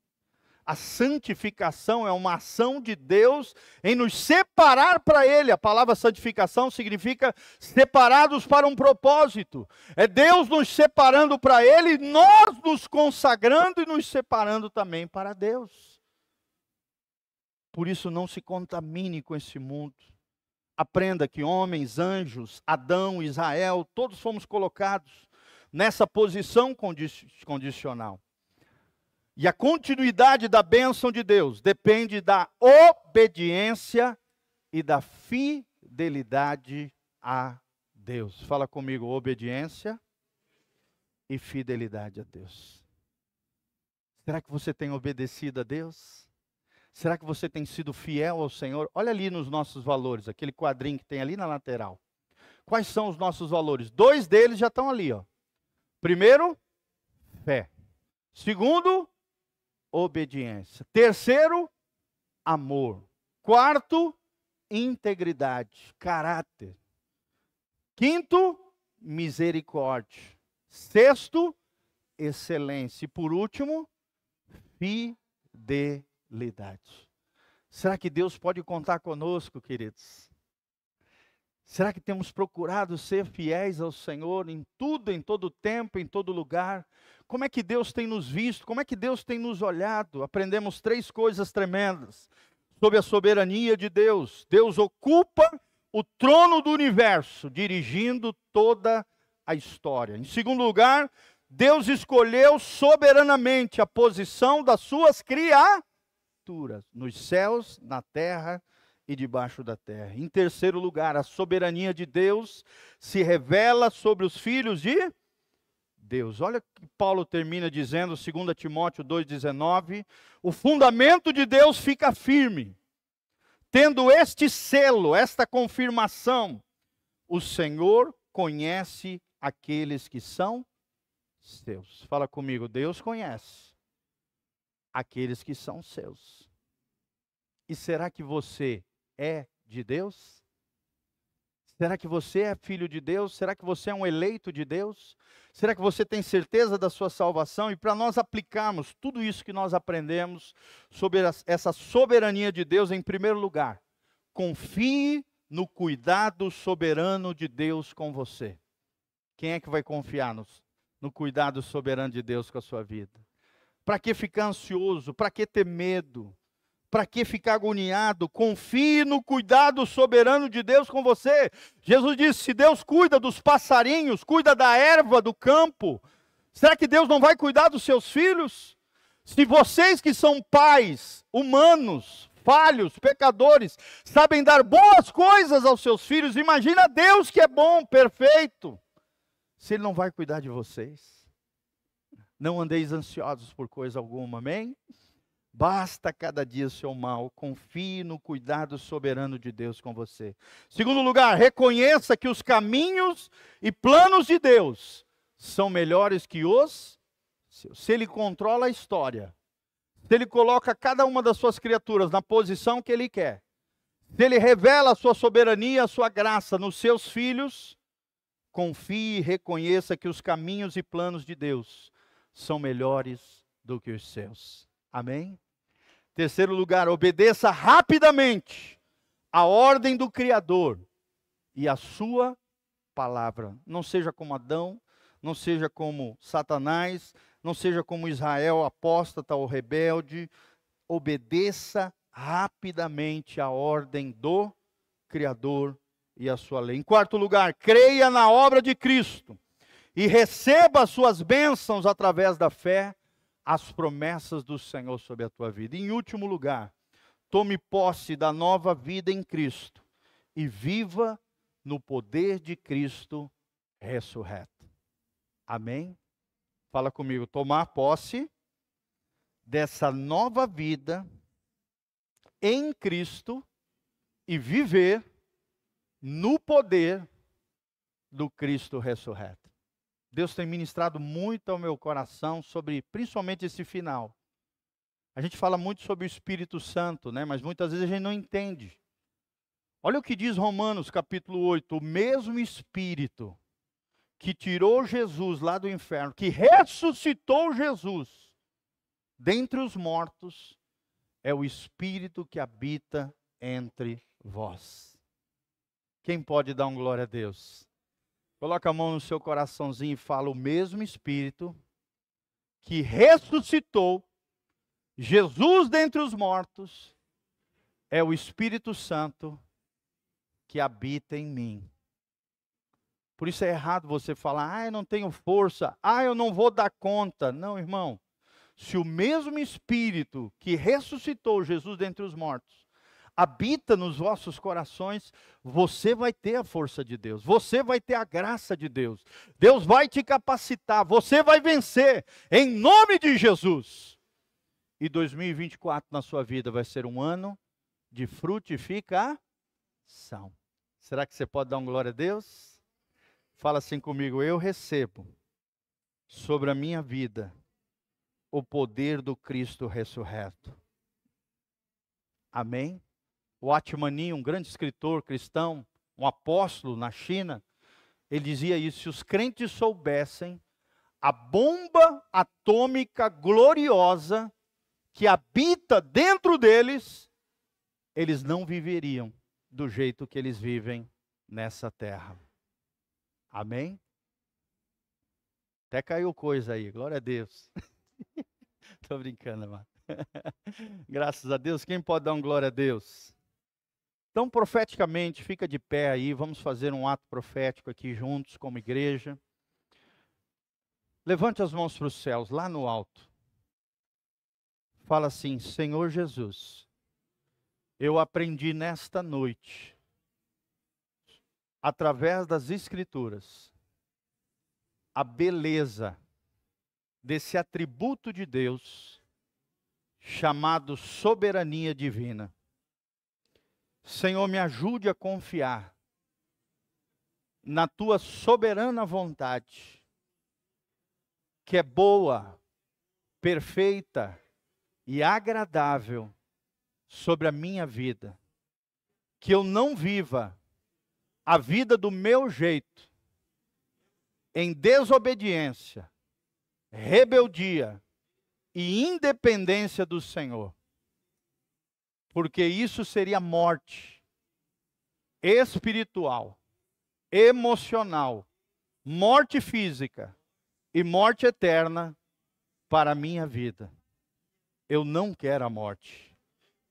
A santificação é uma ação de Deus em nos separar para Ele. A palavra santificação significa separados para um propósito. É Deus nos separando para Ele, nós nos consagrando e nos separando também para Deus. Por isso, não se contamine com esse mundo. Aprenda que homens, anjos, Adão, Israel, todos fomos colocados nessa posição condicional. E a continuidade da bênção de Deus depende da obediência e da fidelidade a Deus. Fala comigo, obediência e fidelidade a Deus. Será que você tem obedecido a Deus? Será que você tem sido fiel ao Senhor? Olha ali nos nossos valores, aquele quadrinho que tem ali na lateral. Quais são os nossos valores? Dois deles já estão ali, ó. Primeiro, fé. Segundo, obediência. Terceiro, amor. Quarto, integridade, caráter. Quinto, misericórdia. Sexto, excelência. E por último, fidelidade. Será que Deus pode contar conosco, queridos? Será que temos procurado ser fiéis ao Senhor em tudo, em todo tempo, em todo lugar? Como é que Deus tem nos visto? Como é que Deus tem nos olhado? Aprendemos três coisas tremendas sobre a soberania de Deus. Deus ocupa o trono do universo, dirigindo toda a história. Em segundo lugar, Deus escolheu soberanamente a posição das suas criaturas, nos céus, na terra e debaixo da terra. Em terceiro lugar, a soberania de Deus se revela sobre os filhos de Deus. Olha que Paulo termina dizendo, 2 Timóteo 2,19: o fundamento de Deus fica firme, tendo este selo, esta confirmação: o Senhor conhece aqueles que são seus. Fala comigo, Deus conhece aqueles que são seus. E será que você é de Deus? Será que você é filho de Deus? Será que você é um eleito de Deus? Será que você tem certeza da sua salvação? E para nós aplicarmos tudo isso que nós aprendemos sobre essa soberania de Deus, em primeiro lugar, confie no cuidado soberano de Deus com você. Quem é que vai confiar no, no cuidado soberano de Deus com a sua vida? Para que ficar ansioso? Para que ter medo? Para que ficar agoniado? Confie no cuidado soberano de Deus com você. Jesus disse: se Deus cuida dos passarinhos, cuida da erva do campo, será que Deus não vai cuidar dos seus filhos? Se vocês que são pais humanos, falhos, pecadores, sabem dar boas coisas aos seus filhos, imagina Deus que é bom, perfeito. Se Ele não vai cuidar de vocês. Não andeis ansiosos por coisa alguma, amém? Basta cada dia o seu mal, confie no cuidado soberano de Deus com você. Segundo lugar, reconheça que os caminhos e planos de Deus são melhores que os seus. Se Ele controla a história, se Ele coloca cada uma das suas criaturas na posição que Ele quer, se Ele revela a sua soberania, a sua graça nos seus filhos, confie e reconheça que os caminhos e planos de Deus são melhores do que os seus. Amém? Terceiro lugar, obedeça rapidamente a ordem do Criador e a sua palavra. Não seja como Adão, não seja como Satanás, não seja como Israel apóstata ou rebelde. Obedeça rapidamente a ordem do Criador e a sua lei. Em quarto lugar, creia na obra de Cristo e receba as suas bênçãos através da fé as promessas do Senhor sobre a tua vida. Em último lugar, tome posse da nova vida em Cristo e viva no poder de Cristo ressurreto. Amém? Fala comigo, tomar posse dessa nova vida em Cristo e viver no poder do Cristo ressurreto. Deus tem ministrado muito ao meu coração sobre principalmente esse final. A gente fala muito sobre o Espírito Santo, né? Mas muitas vezes a gente não entende. Olha o que diz Romanos capítulo 8: o mesmo Espírito que tirou Jesus lá do inferno, que ressuscitou Jesus dentre os mortos, é o Espírito que habita entre vós. Quem pode dar um glória a Deus? Coloca a mão no seu coraçãozinho e fala: o mesmo Espírito que ressuscitou Jesus dentre os mortos é o Espírito Santo que habita em mim. Por isso é errado você falar, ah, eu não tenho força, ah, eu não vou dar conta. Não, irmão. Se o mesmo Espírito que ressuscitou Jesus dentre os mortos habita nos vossos corações, você vai ter a força de Deus, você vai ter a graça de Deus, Deus vai te capacitar, você vai vencer, em nome de Jesus. E 2024 na sua vida vai ser um ano de frutificação. Será que você pode dar um glória a Deus? Fala assim comigo: eu recebo sobre a minha vida o poder do Cristo ressurreto. Amém? O Atmani, um grande escritor cristão, um apóstolo na China, ele dizia isso: se os crentes soubessem a bomba atômica gloriosa que habita dentro deles, eles não viveriam do jeito que eles vivem nessa terra. Amém? Até caiu coisa aí, glória a Deus. Estou brincando, mano. Graças a Deus. Quem pode dar um glória a Deus? Então, profeticamente, fica de pé aí. Vamos fazer um ato profético aqui juntos, como igreja. Levante as mãos para os céus, lá no alto. Fala assim: Senhor Jesus, eu aprendi nesta noite através das Escrituras, a beleza desse atributo de Deus chamado soberania divina. Senhor, me ajude a confiar na tua soberana vontade, que é boa, perfeita e agradável sobre a minha vida. Que eu não viva a vida do meu jeito, em desobediência, rebeldia e independência do Senhor. Porque isso seria morte espiritual, emocional, morte física e morte eterna para a minha vida. Eu não quero a morte.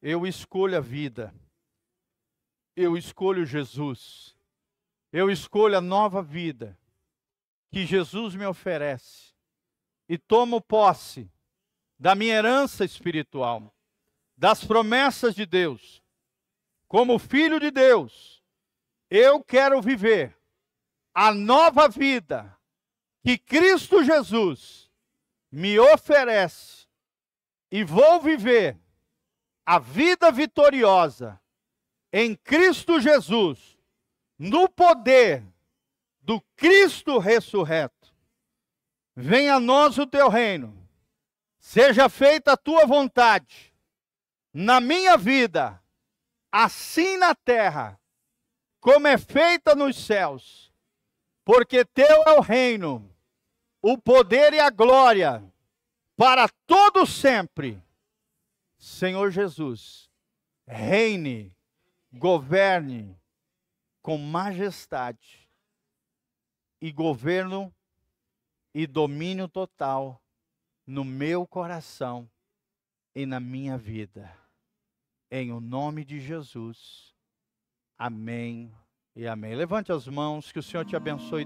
Eu escolho a vida. Eu escolho Jesus. Eu escolho a nova vida que Jesus me oferece e tomo posse da minha herança espiritual, das promessas de Deus. Como filho de Deus, eu quero viver a nova vida que Cristo Jesus me oferece e vou viver a vida vitoriosa em Cristo Jesus no poder do Cristo ressurreto. Venha a nós o teu reino, seja feita a tua vontade, na minha vida, assim na terra, como é feita nos céus, porque teu é o reino, o poder e a glória, para todo sempre. Senhor Jesus, reine, governe, com majestade e governo e domínio total no meu coração e na minha vida. Em o nome de Jesus. Amém e amém. Levante as mãos, que o Senhor te abençoe.